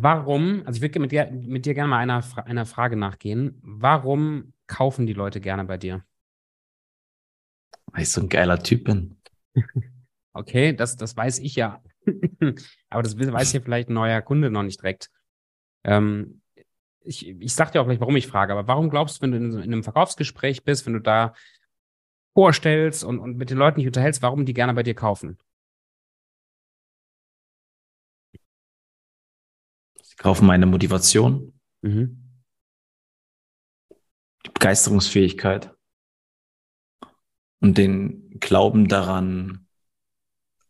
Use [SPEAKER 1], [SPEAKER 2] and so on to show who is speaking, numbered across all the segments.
[SPEAKER 1] Warum, also ich würde mit dir, mit dir gerne mal einer, einer Frage nachgehen. Warum kaufen die Leute gerne bei dir?
[SPEAKER 2] Weil ich so ein geiler Typ bin.
[SPEAKER 1] okay, das, das weiß ich ja. Aber das weiß hier vielleicht ein neuer Kunde noch nicht direkt. Ähm, ich, ich sag dir auch gleich, warum ich frage, aber warum glaubst du, wenn du in, in einem Verkaufsgespräch bist, wenn du da vorstellst und, und mit den Leuten dich unterhältst, warum die gerne bei dir kaufen?
[SPEAKER 2] Sie kaufen meine Motivation, mhm. die Begeisterungsfähigkeit und den Glauben daran,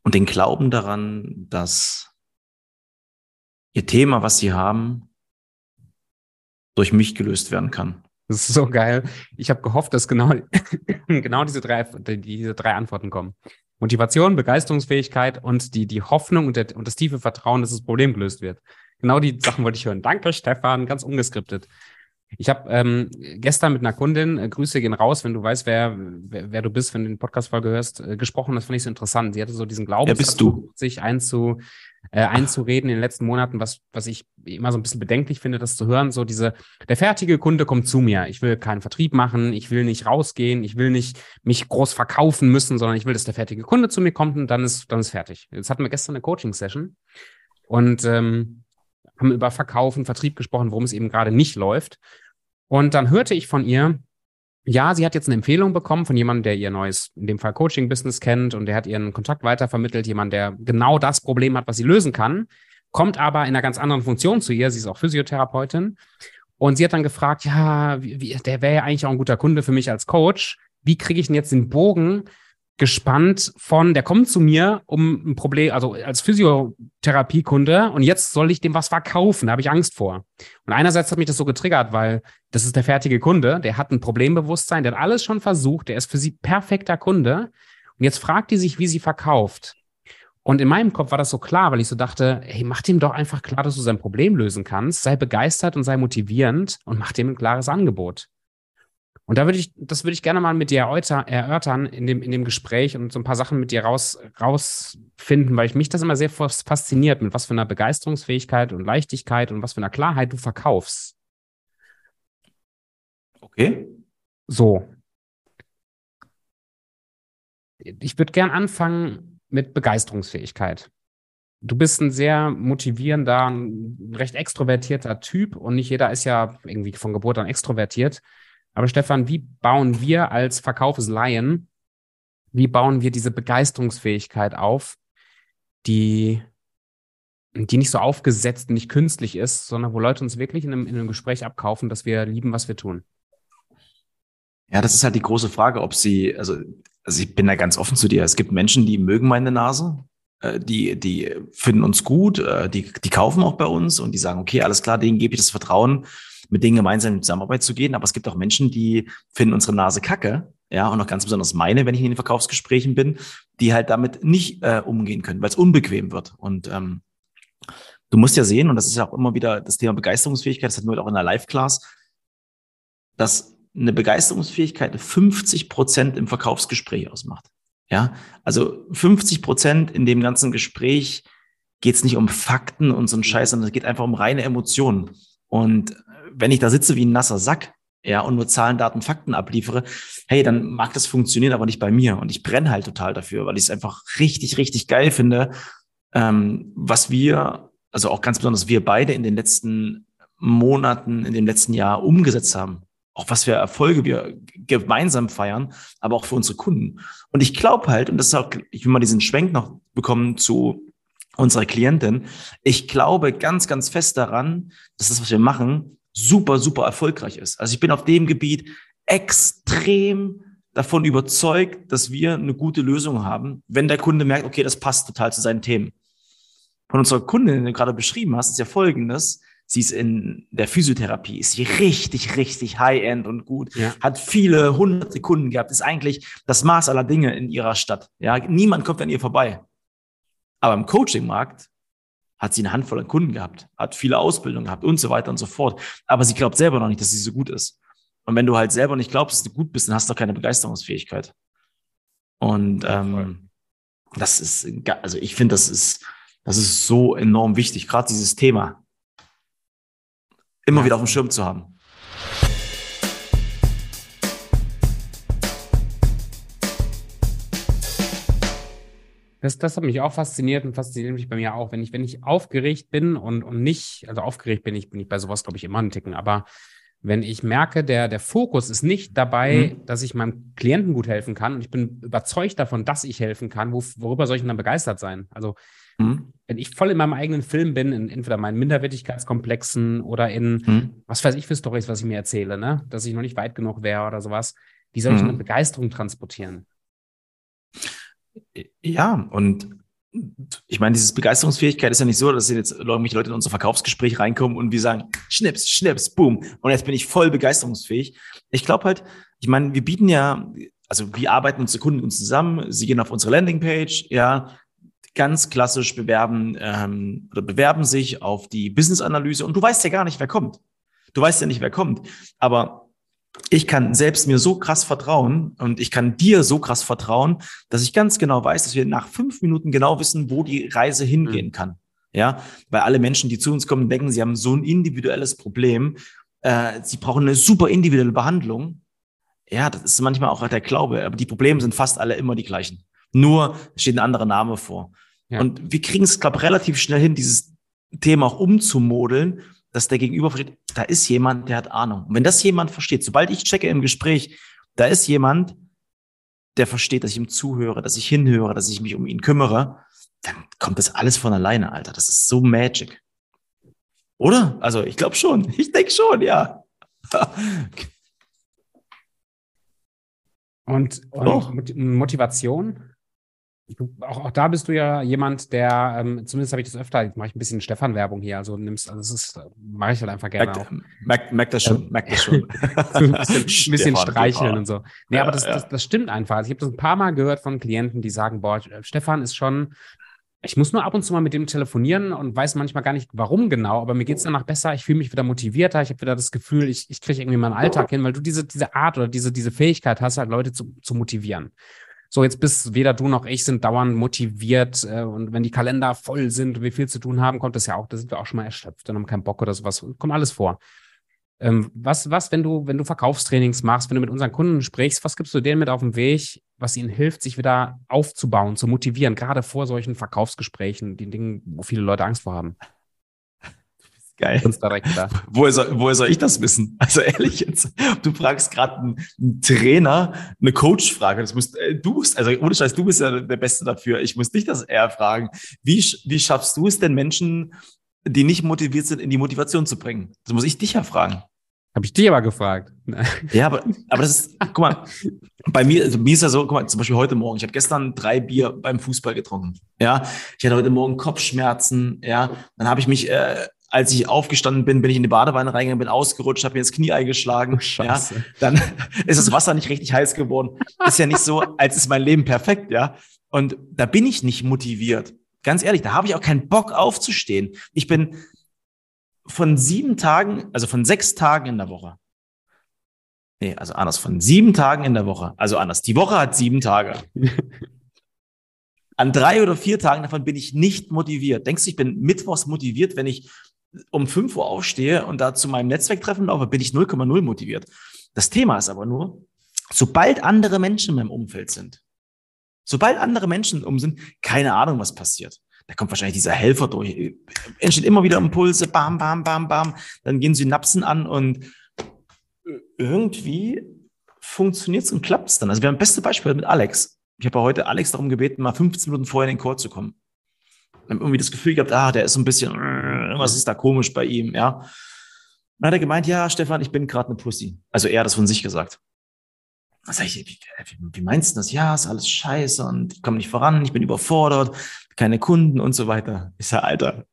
[SPEAKER 2] und den Glauben daran, dass ihr Thema, was sie haben, durch mich gelöst werden kann.
[SPEAKER 1] Das ist so geil. Ich habe gehofft, dass genau, genau diese drei, diese drei Antworten kommen. Motivation, Begeisterungsfähigkeit und die, die Hoffnung und, der, und das tiefe Vertrauen, dass das Problem gelöst wird. Genau die Sachen wollte ich hören. Danke, Stefan, ganz ungeskriptet. Ich habe ähm, gestern mit einer Kundin, äh, Grüße gehen raus, wenn du weißt, wer, wer, wer du bist, wenn du den Podcast-Folge hörst, äh, gesprochen. Das fand ich so interessant. Sie hatte so diesen Glauben, sich einzu, äh, einzureden in den letzten Monaten, was, was ich immer so ein bisschen bedenklich finde, das zu hören. So diese, der fertige Kunde kommt zu mir. Ich will keinen Vertrieb machen, ich will nicht rausgehen, ich will nicht mich groß verkaufen müssen, sondern ich will, dass der fertige Kunde zu mir kommt und dann ist, dann ist fertig. Jetzt hatten wir gestern eine Coaching-Session und ähm, haben über Verkaufen, Vertrieb gesprochen, worum es eben gerade nicht läuft. Und dann hörte ich von ihr, ja, sie hat jetzt eine Empfehlung bekommen von jemandem, der ihr neues, in dem Fall Coaching-Business kennt und der hat ihren Kontakt weitervermittelt, jemand, der genau das Problem hat, was sie lösen kann, kommt aber in einer ganz anderen Funktion zu ihr. Sie ist auch Physiotherapeutin. Und sie hat dann gefragt, ja, wie, der wäre ja eigentlich auch ein guter Kunde für mich als Coach. Wie kriege ich denn jetzt den Bogen gespannt von, der kommt zu mir um ein Problem, also als Physiotherapiekunde und jetzt soll ich dem was verkaufen, da habe ich Angst vor. Und einerseits hat mich das so getriggert, weil das ist der fertige Kunde, der hat ein Problembewusstsein, der hat alles schon versucht, der ist für sie perfekter Kunde und jetzt fragt die sich, wie sie verkauft. Und in meinem Kopf war das so klar, weil ich so dachte, hey, mach dem doch einfach klar, dass du sein Problem lösen kannst, sei begeistert und sei motivierend und mach dem ein klares Angebot. Und da würde ich, das würde ich gerne mal mit dir erörtern in dem, in dem Gespräch und so ein paar Sachen mit dir raus, rausfinden, weil ich mich das immer sehr fasziniert, mit was für einer Begeisterungsfähigkeit und Leichtigkeit und was für einer Klarheit du verkaufst.
[SPEAKER 2] Okay.
[SPEAKER 1] So. Ich würde gern anfangen mit Begeisterungsfähigkeit. Du bist ein sehr motivierender, recht extrovertierter Typ und nicht jeder ist ja irgendwie von Geburt an extrovertiert. Aber Stefan, wie bauen wir als Verkaufslaien, wie bauen wir diese Begeisterungsfähigkeit auf, die, die nicht so aufgesetzt, nicht künstlich ist, sondern wo Leute uns wirklich in einem, in einem Gespräch abkaufen, dass wir lieben, was wir tun?
[SPEAKER 2] Ja, das ist halt die große Frage, ob sie, also, also ich bin da ganz offen zu dir. Es gibt Menschen, die mögen meine Nase, äh, die, die finden uns gut, äh, die, die kaufen auch bei uns und die sagen, okay, alles klar, denen gebe ich das Vertrauen, mit denen gemeinsam in Zusammenarbeit zu gehen. Aber es gibt auch Menschen, die finden unsere Nase kacke. Ja, und auch ganz besonders meine, wenn ich in den Verkaufsgesprächen bin, die halt damit nicht äh, umgehen können, weil es unbequem wird. Und ähm, du musst ja sehen, und das ist ja auch immer wieder das Thema Begeisterungsfähigkeit, das hatten wir auch in der Live-Class, dass eine Begeisterungsfähigkeit 50 Prozent im Verkaufsgespräch ausmacht. Ja, also 50 Prozent in dem ganzen Gespräch geht es nicht um Fakten und so ein Scheiß, sondern es geht einfach um reine Emotionen. Und wenn ich da sitze wie ein nasser Sack, ja, und nur Zahlen, Daten, Fakten abliefere, hey, dann mag das funktionieren, aber nicht bei mir. Und ich brenne halt total dafür, weil ich es einfach richtig, richtig geil finde, ähm, was wir, also auch ganz besonders wir beide in den letzten Monaten, in dem letzten Jahr umgesetzt haben. Auch was für Erfolge wir gemeinsam feiern, aber auch für unsere Kunden. Und ich glaube halt, und das ist auch, ich will mal diesen Schwenk noch bekommen zu unserer Klientin. Ich glaube ganz, ganz fest daran, dass das, was wir machen, super, super erfolgreich ist. Also ich bin auf dem Gebiet extrem davon überzeugt, dass wir eine gute Lösung haben, wenn der Kunde merkt, okay, das passt total zu seinen Themen. Von unserer Kundin, die du gerade beschrieben hast, ist ja folgendes. Sie ist in der Physiotherapie, ist sie richtig, richtig high-end und gut, ja. hat viele hunderte Kunden gehabt, ist eigentlich das Maß aller Dinge in ihrer Stadt. Ja, niemand kommt an ihr vorbei. Aber im Coaching-Markt hat sie eine Handvoll an Kunden gehabt, hat viele Ausbildungen gehabt und so weiter und so fort. Aber sie glaubt selber noch nicht, dass sie so gut ist. Und wenn du halt selber nicht glaubst, dass du gut bist, dann hast du auch keine Begeisterungsfähigkeit. Und ähm, das ist, also ich finde, das ist, das ist so enorm wichtig, gerade dieses Thema immer ja. wieder auf dem Schirm zu haben.
[SPEAKER 1] Das, das hat mich auch fasziniert und fasziniert mich bei mir auch. Wenn ich, wenn ich aufgeregt bin und, und nicht, also aufgeregt bin ich, bin ich bei sowas, glaube ich, immer einen Ticken, aber wenn ich merke, der, der Fokus ist nicht dabei, mhm. dass ich meinem Klienten gut helfen kann und ich bin überzeugt davon, dass ich helfen kann, wo, worüber soll ich denn dann begeistert sein? Also, mhm. wenn ich voll in meinem eigenen Film bin, in entweder meinen Minderwertigkeitskomplexen oder in, mhm. was weiß ich für Stories, was ich mir erzähle, ne? dass ich noch nicht weit genug wäre oder sowas, wie soll ich mhm. eine Begeisterung transportieren?
[SPEAKER 2] Ja, und ich meine, diese Begeisterungsfähigkeit ist ja nicht so, dass jetzt irgendwelche Leute in unser Verkaufsgespräch reinkommen und wir sagen, schnips, schnips, boom. Und jetzt bin ich voll begeisterungsfähig. Ich glaube halt, ich meine, wir bieten ja, also wir arbeiten unsere Kunden uns zusammen, sie gehen auf unsere Landingpage, ja, ganz klassisch bewerben ähm, oder bewerben sich auf die Business-Analyse und du weißt ja gar nicht, wer kommt. Du weißt ja nicht, wer kommt. Aber ich kann selbst mir so krass vertrauen und ich kann dir so krass vertrauen, dass ich ganz genau weiß, dass wir nach fünf Minuten genau wissen, wo die Reise hingehen mhm. kann. Ja, weil alle Menschen, die zu uns kommen, denken, sie haben so ein individuelles Problem. Äh, sie brauchen eine super individuelle Behandlung. Ja, das ist manchmal auch der Glaube, aber die Probleme sind fast alle immer die gleichen. Nur steht ein anderer Name vor. Ja. Und wir kriegen es, glaube ich, relativ schnell hin, dieses Thema auch umzumodeln dass der Gegenüber versteht, da ist jemand, der hat Ahnung. Und wenn das jemand versteht, sobald ich checke im Gespräch, da ist jemand, der versteht, dass ich ihm zuhöre, dass ich hinhöre, dass ich mich um ihn kümmere, dann kommt das alles von alleine, Alter. Das ist so magic. Oder? Also ich glaube schon. Ich denke schon, ja.
[SPEAKER 1] und, und Motivation? Du, auch, auch, da bist du ja jemand, der, ähm, zumindest habe ich das öfter, jetzt mache ich ein bisschen Stefan-Werbung hier, also nimmst, also das ist, mache ich halt einfach gerne
[SPEAKER 2] merk, auch. Merk, merk das schon, merk das schon.
[SPEAKER 1] ein bisschen, bisschen streicheln und so. Nee, ja, aber das, ja. das, das stimmt einfach. Also ich habe das ein paar Mal gehört von Klienten, die sagen, boah, Stefan ist schon, ich muss nur ab und zu mal mit dem telefonieren und weiß manchmal gar nicht, warum genau, aber mir geht es danach besser, ich fühle mich wieder motivierter, ich habe wieder das Gefühl, ich, ich kriege irgendwie meinen Alltag hin, weil du diese, diese Art oder diese, diese Fähigkeit hast, halt Leute zu, zu motivieren so jetzt bist weder du noch ich sind dauernd motiviert äh, und wenn die Kalender voll sind und wir viel zu tun haben, kommt das ja auch, da sind wir auch schon mal erschöpft und haben keinen Bock oder sowas, kommt alles vor. Ähm, was, was, wenn du, wenn du Verkaufstrainings machst, wenn du mit unseren Kunden sprichst, was gibst du denen mit auf den Weg, was ihnen hilft, sich wieder aufzubauen, zu motivieren, gerade vor solchen Verkaufsgesprächen, die Dingen, wo viele Leute Angst vor haben?
[SPEAKER 2] Geil. Woher soll, woher soll ich das wissen? Also ehrlich jetzt, du fragst gerade einen, einen, Trainer eine Coach-Frage. Das musst, äh, du musst, also ohne Scheiß, du bist ja der Beste dafür. Ich muss dich das eher fragen. Wie, wie schaffst du es denn Menschen, die nicht motiviert sind, in die Motivation zu bringen? Das muss ich dich ja fragen.
[SPEAKER 1] Habe ich dich aber gefragt.
[SPEAKER 2] ja, aber, aber das ist, guck mal, bei mir, also mir ist ja so, guck mal, zum Beispiel heute Morgen, ich habe gestern drei Bier beim Fußball getrunken. Ja, ich hatte heute Morgen Kopfschmerzen, ja, dann habe ich mich äh, als ich aufgestanden bin, bin ich in die Badewanne reingegangen, bin ausgerutscht, habe mir ins Knie eingeschlagen. Oh, ja, dann ist das Wasser nicht richtig heiß geworden. Ist ja nicht so, als ist mein Leben perfekt, ja. Und da bin ich nicht motiviert. Ganz ehrlich, da habe ich auch keinen Bock aufzustehen. Ich bin von sieben Tagen, also von sechs Tagen in der Woche. Nee, also anders, von sieben Tagen in der Woche. Also anders. Die Woche hat sieben Tage. An drei oder vier Tagen davon bin ich nicht motiviert. Denkst du, ich bin mittwochs motiviert, wenn ich um 5 Uhr aufstehe und da zu meinem Netzwerktreffen laufe, bin ich 0,0 motiviert. Das Thema ist aber nur, sobald andere Menschen in meinem Umfeld sind, sobald andere Menschen um sind, keine Ahnung, was passiert. Da kommt wahrscheinlich dieser Helfer durch. Entsteht immer wieder Impulse, bam, bam, bam, bam. Dann gehen Synapsen an und irgendwie funktioniert es und klappt es dann. Also wir haben ein beste Beispiel mit Alex. Ich habe heute Alex darum gebeten, mal 15 Minuten vorher in den Call zu kommen irgendwie das Gefühl gehabt, ah, der ist so ein bisschen, was ist da komisch bei ihm, ja. Dann hat er gemeint, ja, Stefan, ich bin gerade eine Pussy. Also er hat das von sich gesagt. Da sag ich, wie, wie meinst du das? Ja, ist alles scheiße und ich komme nicht voran, ich bin überfordert, keine Kunden und so weiter. Ich sage, Alter,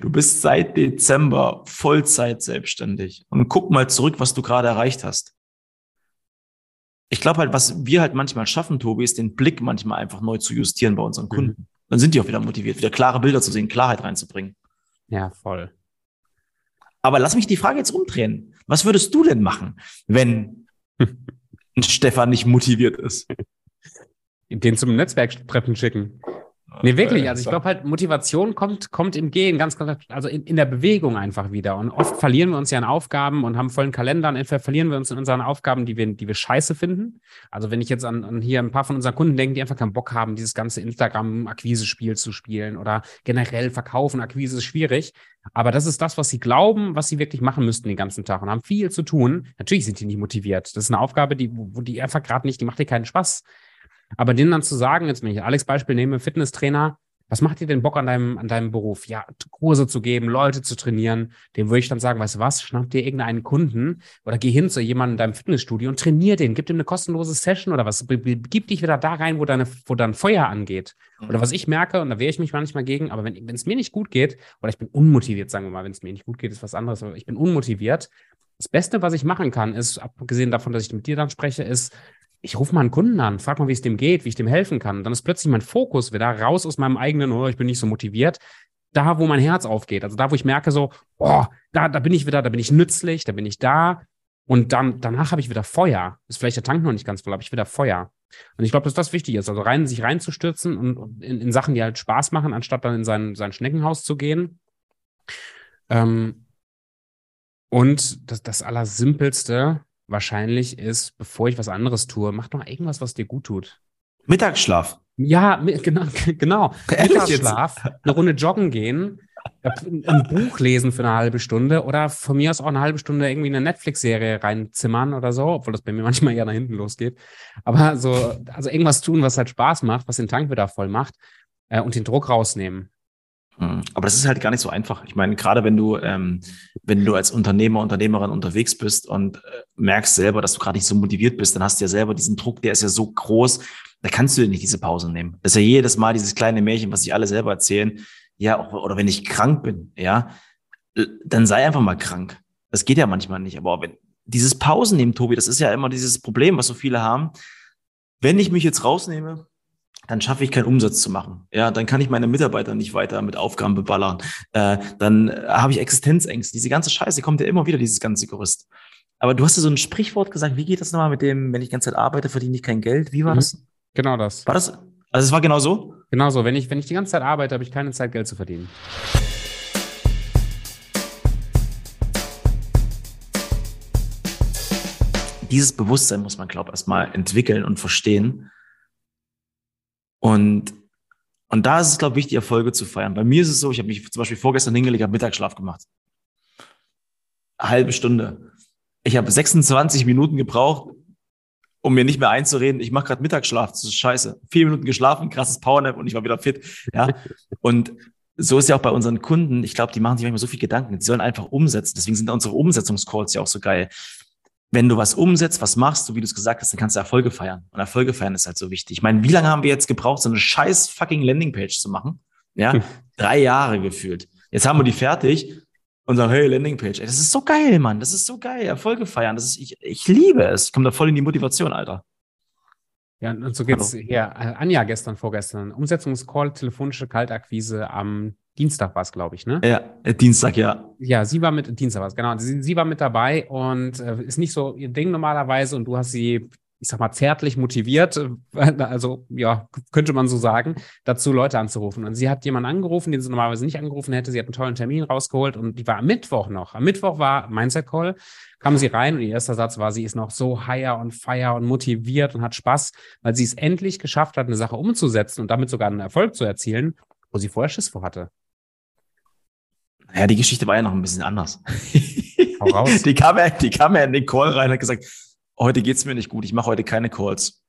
[SPEAKER 2] du bist seit Dezember Vollzeit selbstständig und guck mal zurück, was du gerade erreicht hast. Ich glaube halt, was wir halt manchmal schaffen, Tobi, ist den Blick manchmal einfach neu zu justieren bei unseren mhm. Kunden. Mhm dann sind die auch wieder motiviert, wieder klare Bilder zu sehen, Klarheit reinzubringen.
[SPEAKER 1] Ja, voll.
[SPEAKER 2] Aber lass mich die Frage jetzt umdrehen. Was würdest du denn machen, wenn Stefan nicht motiviert ist?
[SPEAKER 1] Den zum Netzwerktreffen schicken. Nee, wirklich. Also ich glaube halt, Motivation kommt, kommt im Gehen, ganz, ganz, also in, in der Bewegung einfach wieder. Und oft verlieren wir uns ja in Aufgaben und haben vollen Kalender. Und entweder verlieren wir uns in unseren Aufgaben, die wir, die wir scheiße finden. Also wenn ich jetzt an, an hier ein paar von unseren Kunden denke, die einfach keinen Bock haben, dieses ganze Instagram-Akquise-Spiel zu spielen oder generell verkaufen, Akquise ist schwierig. Aber das ist das, was sie glauben, was sie wirklich machen müssten den ganzen Tag und haben viel zu tun. Natürlich sind die nicht motiviert. Das ist eine Aufgabe, die, wo die einfach gerade nicht, die macht dir keinen Spaß. Aber denen dann zu sagen, jetzt wenn ich Alex Beispiel nehme, Fitnesstrainer, was macht dir denn Bock an deinem, an deinem Beruf? Ja, Kurse zu geben, Leute zu trainieren. Dem würde ich dann sagen, weißt du was, schnapp dir irgendeinen Kunden oder geh hin zu jemandem in deinem Fitnessstudio und trainier den. Gib dem eine kostenlose Session oder was. Gib dich wieder da rein, wo deine, wo dein Feuer angeht. Oder mhm. was ich merke, und da wehre ich mich manchmal gegen, aber wenn es mir nicht gut geht, oder ich bin unmotiviert, sagen wir mal, wenn es mir nicht gut geht, ist was anderes, aber ich bin unmotiviert. Das Beste, was ich machen kann, ist, abgesehen davon, dass ich mit dir dann spreche, ist, ich rufe mal einen Kunden an, frag mal, wie es dem geht, wie ich dem helfen kann. Dann ist plötzlich mein Fokus wieder raus aus meinem eigenen, oh, ich bin nicht so motiviert. Da, wo mein Herz aufgeht, also da, wo ich merke, so, oh, da, da bin ich wieder, da bin ich nützlich, da bin ich da. Und dann, danach habe ich wieder Feuer. Ist vielleicht der Tank noch nicht ganz voll, aber ich wieder Feuer. Und ich glaube, dass das wichtig ist, also rein, sich reinzustürzen und in, in, Sachen, die halt Spaß machen, anstatt dann in sein, sein Schneckenhaus zu gehen. Ähm, und das, das Allersimpelste, wahrscheinlich ist, bevor ich was anderes tue, mach doch irgendwas, was dir gut tut.
[SPEAKER 2] Mittagsschlaf.
[SPEAKER 1] Ja, genau, genau. Mittagsschlaf, eine Runde joggen gehen, ein Buch lesen für eine halbe Stunde oder von mir aus auch eine halbe Stunde irgendwie eine Netflix-Serie reinzimmern oder so, obwohl das bei mir manchmal ja nach hinten losgeht. Aber so, also irgendwas tun, was halt Spaß macht, was den Tank wieder voll macht äh, und den Druck rausnehmen.
[SPEAKER 2] Hm. Aber das ist halt gar nicht so einfach. Ich meine, gerade wenn du, ähm, wenn du als Unternehmer, Unternehmerin unterwegs bist und äh, merkst selber, dass du gerade nicht so motiviert bist, dann hast du ja selber diesen Druck, der ist ja so groß, da kannst du dir nicht diese Pause nehmen. Das ist ja jedes Mal dieses kleine Märchen, was sich alle selber erzählen. Ja, oder wenn ich krank bin, ja, dann sei einfach mal krank. Das geht ja manchmal nicht. Aber wenn dieses Pausen nehmen, Tobi, das ist ja immer dieses Problem, was so viele haben. Wenn ich mich jetzt rausnehme, dann schaffe ich keinen Umsatz zu machen. Ja, dann kann ich meine Mitarbeiter nicht weiter mit Aufgaben beballern. Äh, dann äh, habe ich Existenzängste. Diese ganze Scheiße kommt ja immer wieder, dieses ganze Gerüst. Aber du hast ja so ein Sprichwort gesagt. Wie geht das nochmal mit dem, wenn ich die ganze Zeit arbeite, verdiene ich kein Geld? Wie war mhm. das?
[SPEAKER 1] Genau das.
[SPEAKER 2] War das? Also es war genau so?
[SPEAKER 1] Genau so. Wenn ich, wenn ich die ganze Zeit arbeite, habe ich keine Zeit, Geld zu verdienen.
[SPEAKER 2] Dieses Bewusstsein muss man, glaube ich, erstmal entwickeln und verstehen und, und da ist es, glaube ich, wichtig, Erfolge zu feiern. Bei mir ist es so, ich habe mich zum Beispiel vorgestern hingelegt, habe Mittagsschlaf gemacht. Eine halbe Stunde. Ich habe 26 Minuten gebraucht, um mir nicht mehr einzureden, ich mache gerade Mittagsschlaf, das ist scheiße. Vier Minuten geschlafen, krasses Powernap und ich war wieder fit. Ja. Und so ist ja auch bei unseren Kunden, ich glaube, die machen sich manchmal so viel Gedanken. Die sollen einfach umsetzen. Deswegen sind unsere Umsetzungscalls ja auch so geil wenn du was umsetzt, was machst, so wie du es gesagt hast, dann kannst du Erfolge feiern. Und Erfolge feiern ist halt so wichtig. Ich meine, wie lange haben wir jetzt gebraucht, so eine scheiß fucking Landingpage zu machen? Ja, hm. drei Jahre gefühlt. Jetzt haben wir die fertig und sagen, hey, Landingpage. Ey, das ist so geil, Mann. Das ist so geil. Erfolge feiern. Das ist, ich, ich liebe es. Ich komme da voll in die Motivation, Alter.
[SPEAKER 1] Ja, und so geht's Hallo. hier. Anja gestern, vorgestern. Umsetzungscall, telefonische Kaltakquise am Dienstag war es, glaube ich, ne?
[SPEAKER 2] Ja, äh, Dienstag, ja.
[SPEAKER 1] Ja, sie war mit, Dienstag war es, genau. Sie, sie, war mit dabei und äh, ist nicht so ihr Ding normalerweise und du hast sie, ich sag mal, zärtlich motiviert, äh, also ja, könnte man so sagen, dazu Leute anzurufen. Und sie hat jemanden angerufen, den sie normalerweise nicht angerufen hätte. Sie hat einen tollen Termin rausgeholt und die war am Mittwoch noch. Am Mittwoch war Mindset Call, kam sie rein und ihr erster Satz war, sie ist noch so higher und fire und motiviert und hat Spaß, weil sie es endlich geschafft hat, eine Sache umzusetzen und damit sogar einen Erfolg zu erzielen, wo sie vorher Schiss vor hatte.
[SPEAKER 2] Ja, die Geschichte war ja noch ein bisschen anders. Die, kam ja, die kam ja in den Call rein und hat gesagt, heute geht's mir nicht gut, ich mache heute keine Calls.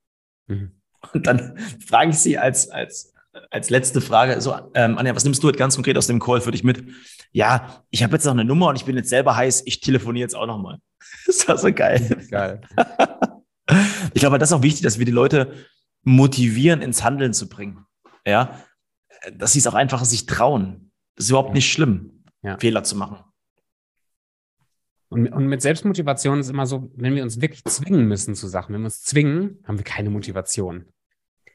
[SPEAKER 2] Mhm. Und dann frage ich sie als, als, als letzte Frage, so, ähm, Anja, was nimmst du jetzt ganz konkret aus dem Call für dich mit? Ja, ich habe jetzt noch eine Nummer und ich bin jetzt selber heiß, ich telefoniere jetzt auch nochmal. Das war so geil. Geil. ich glaube, das ist auch wichtig, dass wir die Leute motivieren, ins Handeln zu bringen. Ja, dass sie es auch einfach sich trauen. Das ist überhaupt ja. nicht schlimm ja. Fehler zu machen.
[SPEAKER 1] Und, und mit Selbstmotivation ist immer so, wenn wir uns wirklich zwingen müssen zu Sachen, wenn wir uns zwingen, haben wir keine Motivation.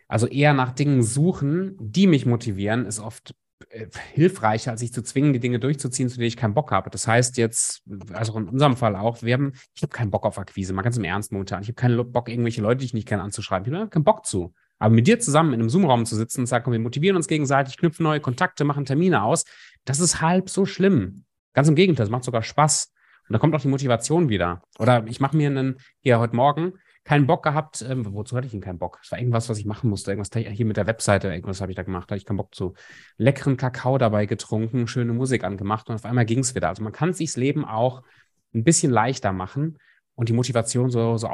[SPEAKER 1] Also eher nach Dingen suchen, die mich motivieren, ist oft äh, hilfreicher, als sich zu zwingen, die Dinge durchzuziehen, zu denen ich keinen Bock habe. Das heißt jetzt, also in unserem Fall auch, wir haben, ich habe keinen Bock auf Akquise, mal ganz im Ernst momentan. Ich habe keinen Bock, irgendwelche Leute, die ich nicht kenne, anzuschreiben. Ich habe keinen Bock zu. Aber mit dir zusammen in einem Zoom-Raum zu sitzen und sagen, wir motivieren uns gegenseitig, knüpfen neue Kontakte, machen Termine aus, das ist halb so schlimm. Ganz im Gegenteil, es macht sogar Spaß. Und da kommt auch die Motivation wieder. Oder ich mache mir einen, hier heute Morgen, keinen Bock gehabt. Ähm, wozu hatte ich denn keinen Bock? Es war irgendwas, was ich machen musste. Irgendwas hier mit der Webseite, irgendwas habe ich da gemacht. Da hatte ich keinen Bock zu. Leckeren Kakao dabei getrunken, schöne Musik angemacht und auf einmal ging es wieder. Also man kann sich's Leben auch ein bisschen leichter machen und die Motivation so, so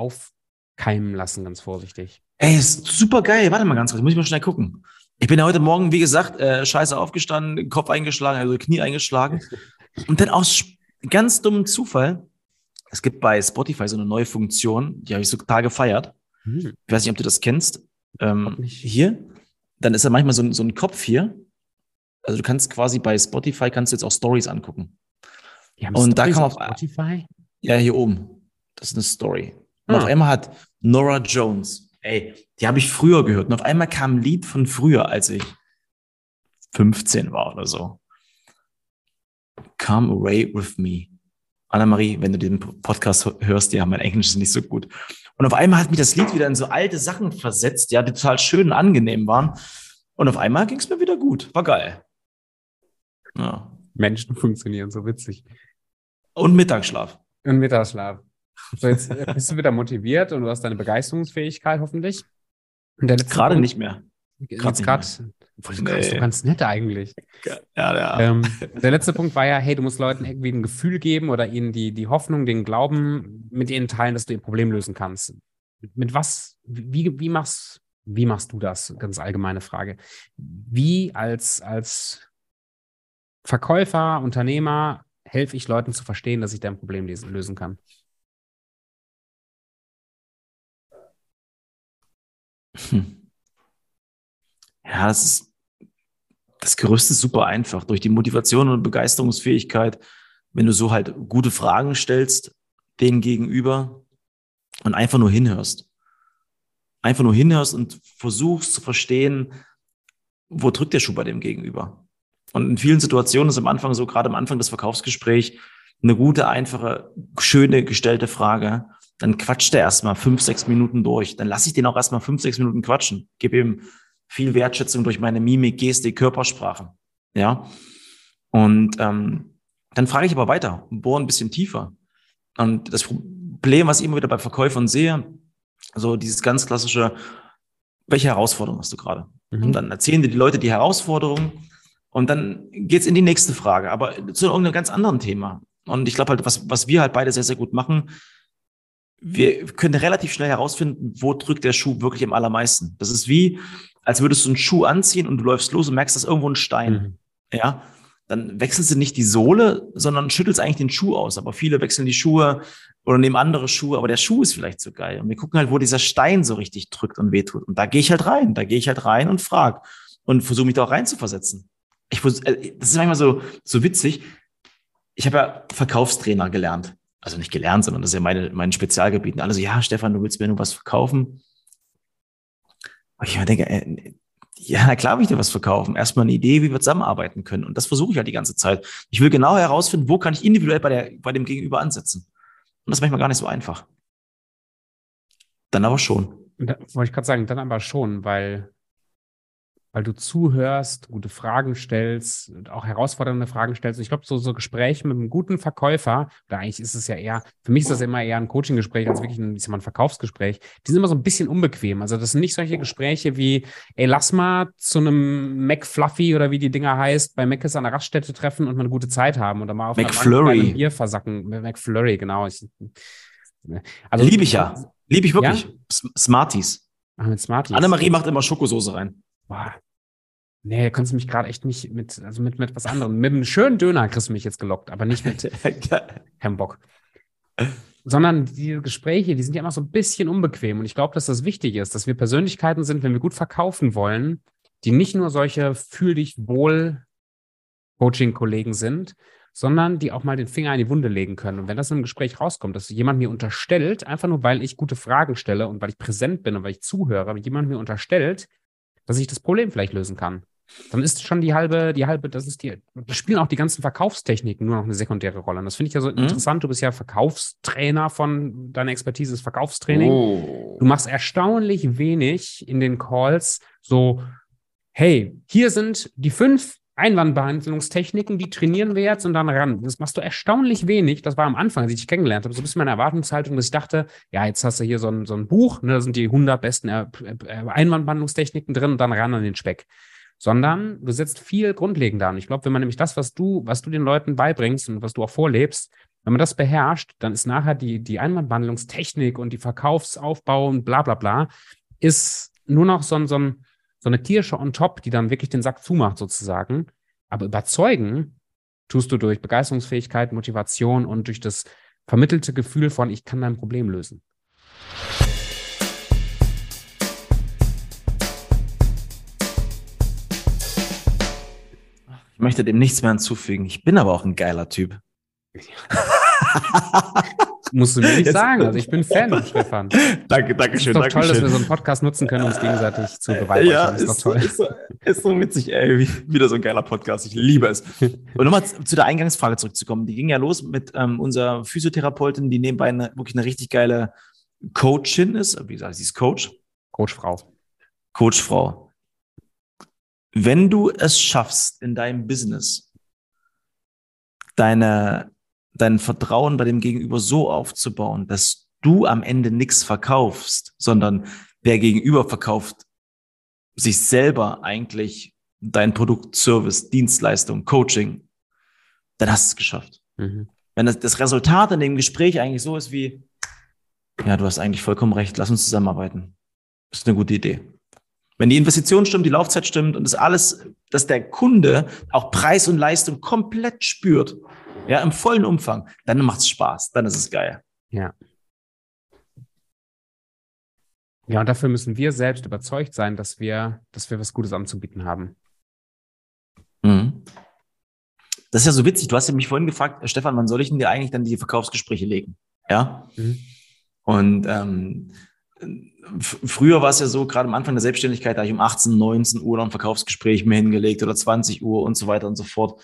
[SPEAKER 1] aufkeimen lassen, ganz vorsichtig.
[SPEAKER 2] Ey, ist super geil. Warte mal ganz kurz, muss ich mal schnell gucken. Ich bin ja heute Morgen, wie gesagt, äh, scheiße aufgestanden, Kopf eingeschlagen, also Knie eingeschlagen. Und dann aus ganz dummen Zufall es gibt bei Spotify so eine neue Funktion, die habe ich so total gefeiert. Hm. Ich weiß nicht, ob du das kennst. Ähm, hier, dann ist da manchmal so, so ein Kopf hier. Also du kannst quasi bei Spotify kannst du jetzt auch Stories angucken. Und da kann man auf Spotify? Ja, hier oben. Das ist eine Story. Und ah. auf einmal hat Nora Jones, ey, die habe ich früher gehört. Und auf einmal kam ein Lied von früher, als ich 15 war oder so. Come away with me. Anna-Marie, wenn du den Podcast hörst, ja, mein Englisch ist nicht so gut. Und auf einmal hat mich das Lied wieder in so alte Sachen versetzt, ja, die total schön und angenehm waren. Und auf einmal ging es mir wieder gut. War geil.
[SPEAKER 1] Ja. Menschen funktionieren so witzig.
[SPEAKER 2] Und Mittagsschlaf.
[SPEAKER 1] Und Mittagsschlaf. So, jetzt bist du wieder motiviert und du hast deine Begeisterungsfähigkeit hoffentlich.
[SPEAKER 2] Gerade nicht mehr.
[SPEAKER 1] Gerade Nee. ist doch ganz nett eigentlich.
[SPEAKER 2] Ja, ja.
[SPEAKER 1] Ähm, der letzte Punkt war ja, hey, du musst Leuten irgendwie ein Gefühl geben oder ihnen die, die Hoffnung, den Glauben mit ihnen teilen, dass du ihr Problem lösen kannst. Mit was, wie, wie machst, wie machst du das? Ganz allgemeine Frage. Wie als, als Verkäufer, Unternehmer helfe ich Leuten zu verstehen, dass ich dein Problem lösen kann?
[SPEAKER 2] Hm. Ja, das ist das Gerüst ist super einfach. Durch die Motivation und Begeisterungsfähigkeit, wenn du so halt gute Fragen stellst, denen gegenüber und einfach nur hinhörst. Einfach nur hinhörst und versuchst zu verstehen, wo drückt der Schuh bei dem Gegenüber. Und in vielen Situationen ist am Anfang so, gerade am Anfang des Verkaufsgesprächs, eine gute, einfache, schöne gestellte Frage. Dann quatscht er erstmal fünf, sechs Minuten durch. Dann lasse ich den auch erstmal fünf, sechs Minuten quatschen. Gib ihm viel Wertschätzung durch meine Mimik, Gestik, Körpersprache. Ja. Und ähm, dann frage ich aber weiter, bohre ein bisschen tiefer. Und das Problem, was ich immer wieder bei Verkäufern sehe, so dieses ganz klassische, welche Herausforderung hast du gerade? Mhm. Und dann erzählen dir die Leute die Herausforderung und dann geht's in die nächste Frage, aber zu irgendeinem ganz anderen Thema. Und ich glaube halt, was, was wir halt beide sehr, sehr gut machen, wir können relativ schnell herausfinden, wo drückt der Schuh wirklich am allermeisten. Das ist wie, als würdest du einen Schuh anziehen und du läufst los und merkst, dass irgendwo ein Stein. Mhm. Ja, dann wechselst du nicht die Sohle, sondern schüttelst eigentlich den Schuh aus. Aber viele wechseln die Schuhe oder nehmen andere Schuhe, aber der Schuh ist vielleicht so geil. Und wir gucken halt, wo dieser Stein so richtig drückt und wehtut. Und da gehe ich halt rein. Da gehe ich halt rein und frag und versuche mich da auch reinzuversetzen. Ich, äh, das ist manchmal so, so witzig. Ich habe ja Verkaufstrainer gelernt. Also nicht gelernt, sondern das ist ja meine, mein Spezialgebiet. Und alle so, ja, Stefan, du willst mir nur was verkaufen. Und ich denke, äh, ja, klar will ich dir was verkaufen. Erstmal eine Idee, wie wir zusammenarbeiten können. Und das versuche ich halt die ganze Zeit. Ich will genau herausfinden, wo kann ich individuell bei, der, bei dem Gegenüber ansetzen. Und das ist manchmal gar nicht so einfach. Dann aber schon.
[SPEAKER 1] Da wollte ich gerade sagen, dann aber schon, weil weil du zuhörst, gute Fragen stellst, auch herausfordernde Fragen stellst. Und ich glaube, so, so Gespräche mit einem guten Verkäufer, oder eigentlich ist es ja eher, für mich ist das immer eher ein Coaching-Gespräch als wirklich ein, ich sag mal, ein Verkaufsgespräch, die sind immer so ein bisschen unbequem. Also das sind nicht solche Gespräche wie, ey, lass mal zu einem McFluffy oder wie die Dinger heißt, bei Mc's an der Raststätte treffen und mal eine gute Zeit haben oder mal auf
[SPEAKER 2] McFlurry.
[SPEAKER 1] einem Bier versacken. McFlurry, genau. Ich,
[SPEAKER 2] also, Liebe ich ja. Liebe ich wirklich. Ja? Smarties.
[SPEAKER 1] Ach, mit Smarties.
[SPEAKER 2] Annemarie macht immer Schokosoße rein.
[SPEAKER 1] Boah. Nee, kannst du mich gerade echt nicht mit, also mit, mit was anderem. Mit einem schönen Döner kriegst du mich jetzt gelockt, aber nicht mit keinem Bock. Sondern die Gespräche, die sind ja immer so ein bisschen unbequem. Und ich glaube, dass das wichtig ist, dass wir Persönlichkeiten sind, wenn wir gut verkaufen wollen, die nicht nur solche fühl dich wohl Coaching-Kollegen sind, sondern die auch mal den Finger in die Wunde legen können. Und wenn das im Gespräch rauskommt, dass jemand mir unterstellt, einfach nur weil ich gute Fragen stelle und weil ich präsent bin und weil ich zuhöre, aber jemand mir unterstellt, dass ich das Problem vielleicht lösen kann. dann ist schon die halbe, die halbe, das ist die, da spielen auch die ganzen Verkaufstechniken nur noch eine sekundäre Rolle. Und das finde ich ja so mhm. interessant. Du bist ja Verkaufstrainer von deiner Expertise ist Verkaufstraining. Oh. Du machst erstaunlich wenig in den Calls so, hey, hier sind die fünf Einwandbehandlungstechniken, die trainieren wir jetzt und dann ran. Das machst du erstaunlich wenig. Das war am Anfang, als ich dich kennengelernt habe, so ein bisschen meine Erwartungshaltung, dass ich dachte, ja, jetzt hast du hier so ein, so ein Buch, ne, da sind die 100 besten äh, Einwandbehandlungstechniken drin und dann ran an den Speck. Sondern du setzt viel grundlegender an. Ich glaube, wenn man nämlich das, was du, was du den Leuten beibringst und was du auch vorlebst, wenn man das beherrscht, dann ist nachher die, die Einwandbehandlungstechnik und die Verkaufsaufbau und bla bla bla, ist nur noch so ein, so ein so eine Kirsche on top, die dann wirklich den Sack zumacht sozusagen. Aber überzeugen tust du durch Begeisterungsfähigkeit, Motivation und durch das vermittelte Gefühl von, ich kann dein Problem lösen.
[SPEAKER 2] Ich möchte dem nichts mehr hinzufügen. Ich bin aber auch ein geiler Typ.
[SPEAKER 1] Musst du mir nicht sagen. Also ich bin Fan, Stefan.
[SPEAKER 2] Danke, danke schön.
[SPEAKER 1] Ist doch toll, schön. dass wir so einen Podcast nutzen können, um uns gegenseitig zu beweisen.
[SPEAKER 2] Ja, ist, ist doch toll. Ist so, ist so witzig, ey. Wieder so ein geiler Podcast. Ich liebe es. Und nochmal zu der Eingangsfrage zurückzukommen. Die ging ja los mit ähm, unserer Physiotherapeutin, die nebenbei eine, wirklich eine richtig geile Coachin ist. Wie gesagt, sie ist Coach.
[SPEAKER 1] Coachfrau.
[SPEAKER 2] Coachfrau. Wenn du es schaffst, in deinem Business deine dein Vertrauen bei dem Gegenüber so aufzubauen, dass du am Ende nichts verkaufst, sondern der Gegenüber verkauft sich selber eigentlich dein Produkt, Service, Dienstleistung, Coaching, dann hast du es geschafft. Mhm. Wenn das, das Resultat in dem Gespräch eigentlich so ist wie, ja, du hast eigentlich vollkommen recht, lass uns zusammenarbeiten. Das ist eine gute Idee. Wenn die Investition stimmt, die Laufzeit stimmt und das alles, dass der Kunde auch Preis und Leistung komplett spürt, ja, im vollen Umfang, dann macht es Spaß, dann ist es geil.
[SPEAKER 1] Ja. Ja, und dafür müssen wir selbst überzeugt sein, dass wir, dass wir was Gutes anzubieten haben.
[SPEAKER 2] Mhm. Das ist ja so witzig. Du hast ja mich vorhin gefragt, Stefan, wann soll ich denn dir eigentlich dann die Verkaufsgespräche legen? Ja. Mhm. Und ähm, früher war es ja so, gerade am Anfang der Selbstständigkeit, da habe ich um 18, 19 Uhr noch ein Verkaufsgespräch mir hingelegt oder 20 Uhr und so weiter und so fort.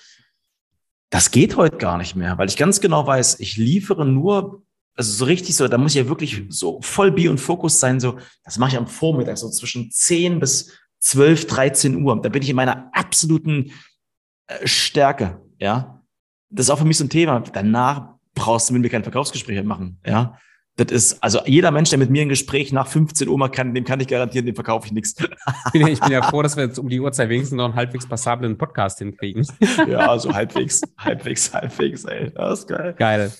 [SPEAKER 2] Das geht heute gar nicht mehr, weil ich ganz genau weiß, ich liefere nur, also so richtig so, da muss ich ja wirklich so voll Bi und Fokus sein, so, das mache ich am Vormittag, so zwischen 10 bis 12, 13 Uhr. Da bin ich in meiner absoluten äh, Stärke, ja. Das ist auch für mich so ein Thema. Danach brauchst du mit mir kein Verkaufsgespräch machen, ja. Das ist, also jeder Mensch, der mit mir ein Gespräch nach 15 Uhr mal kann, dem kann ich garantieren, dem verkaufe ich nichts.
[SPEAKER 1] Ich bin, ja, ich bin ja froh, dass wir jetzt um die Uhrzeit wenigstens noch einen halbwegs passablen Podcast hinkriegen.
[SPEAKER 2] Ja, so halbwegs, halbwegs, halbwegs, ey. Das ist geil.
[SPEAKER 1] Geil.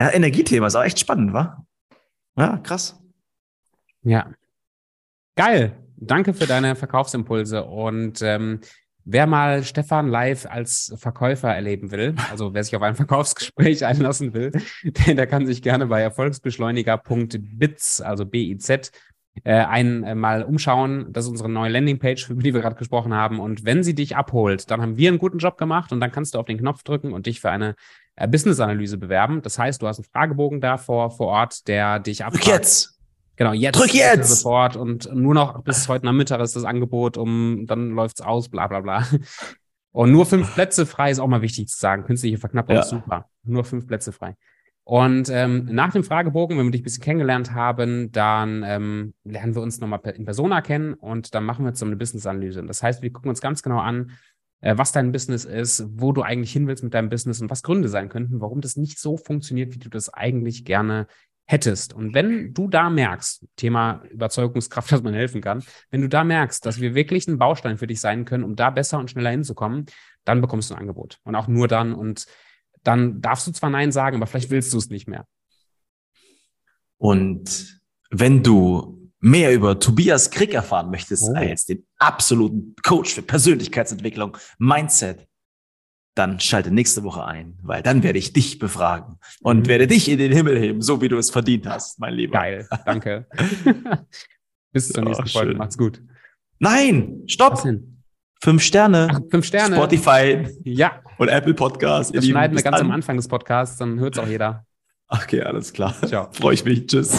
[SPEAKER 2] Ja, Energiethema ist auch echt spannend, wa? Ja, krass.
[SPEAKER 1] Ja. Geil. Danke für deine Verkaufsimpulse und ähm, Wer mal Stefan live als Verkäufer erleben will, also wer sich auf ein Verkaufsgespräch einlassen will, der, kann sich gerne bei erfolgsbeschleuniger.biz, also B-I-Z, äh, einmal äh, umschauen. Das ist unsere neue Landingpage, über die wir gerade gesprochen haben. Und wenn sie dich abholt, dann haben wir einen guten Job gemacht und dann kannst du auf den Knopf drücken und dich für eine äh, Business-Analyse bewerben. Das heißt, du hast einen Fragebogen da vor, vor Ort, der dich abfragt.
[SPEAKER 2] Jetzt!
[SPEAKER 1] Genau, jetzt.
[SPEAKER 2] Drück jetzt!
[SPEAKER 1] Sofort und nur noch bis heute Nachmittag ist das Angebot, um dann läuft's aus, bla bla bla. Und nur fünf Plätze frei ist auch mal wichtig zu sagen. Künstliche Verknappung ja. ist super. Nur fünf Plätze frei. Und ähm, nach dem Fragebogen, wenn wir dich ein bisschen kennengelernt haben, dann ähm, lernen wir uns nochmal in Persona kennen und dann machen wir so eine Business-Analyse. Das heißt, wir gucken uns ganz genau an, äh, was dein Business ist, wo du eigentlich hin willst mit deinem Business und was Gründe sein könnten, warum das nicht so funktioniert, wie du das eigentlich gerne hättest. Und wenn du da merkst, Thema Überzeugungskraft, dass man helfen kann, wenn du da merkst, dass wir wirklich ein Baustein für dich sein können, um da besser und schneller hinzukommen, dann bekommst du ein Angebot. Und auch nur dann. Und dann darfst du zwar Nein sagen, aber vielleicht willst du es nicht mehr.
[SPEAKER 2] Und wenn du mehr über Tobias Krieg erfahren möchtest, oh. als den absoluten Coach für Persönlichkeitsentwicklung, Mindset, dann schalte nächste Woche ein, weil dann werde ich dich befragen und mhm. werde dich in den Himmel heben, so wie du es verdient hast, mein Lieber.
[SPEAKER 1] Geil, danke. Bis zur nächsten oh, Folge. Macht's gut.
[SPEAKER 2] Nein, stopp. Fünf Sterne.
[SPEAKER 1] Ach, fünf Sterne.
[SPEAKER 2] Spotify.
[SPEAKER 1] Ja.
[SPEAKER 2] Und Apple Podcast.
[SPEAKER 1] Das schneiden wir ganz an. am Anfang des Podcasts, dann hört es auch jeder.
[SPEAKER 2] Okay, alles klar. Ciao. Freue ich mich. Tschüss.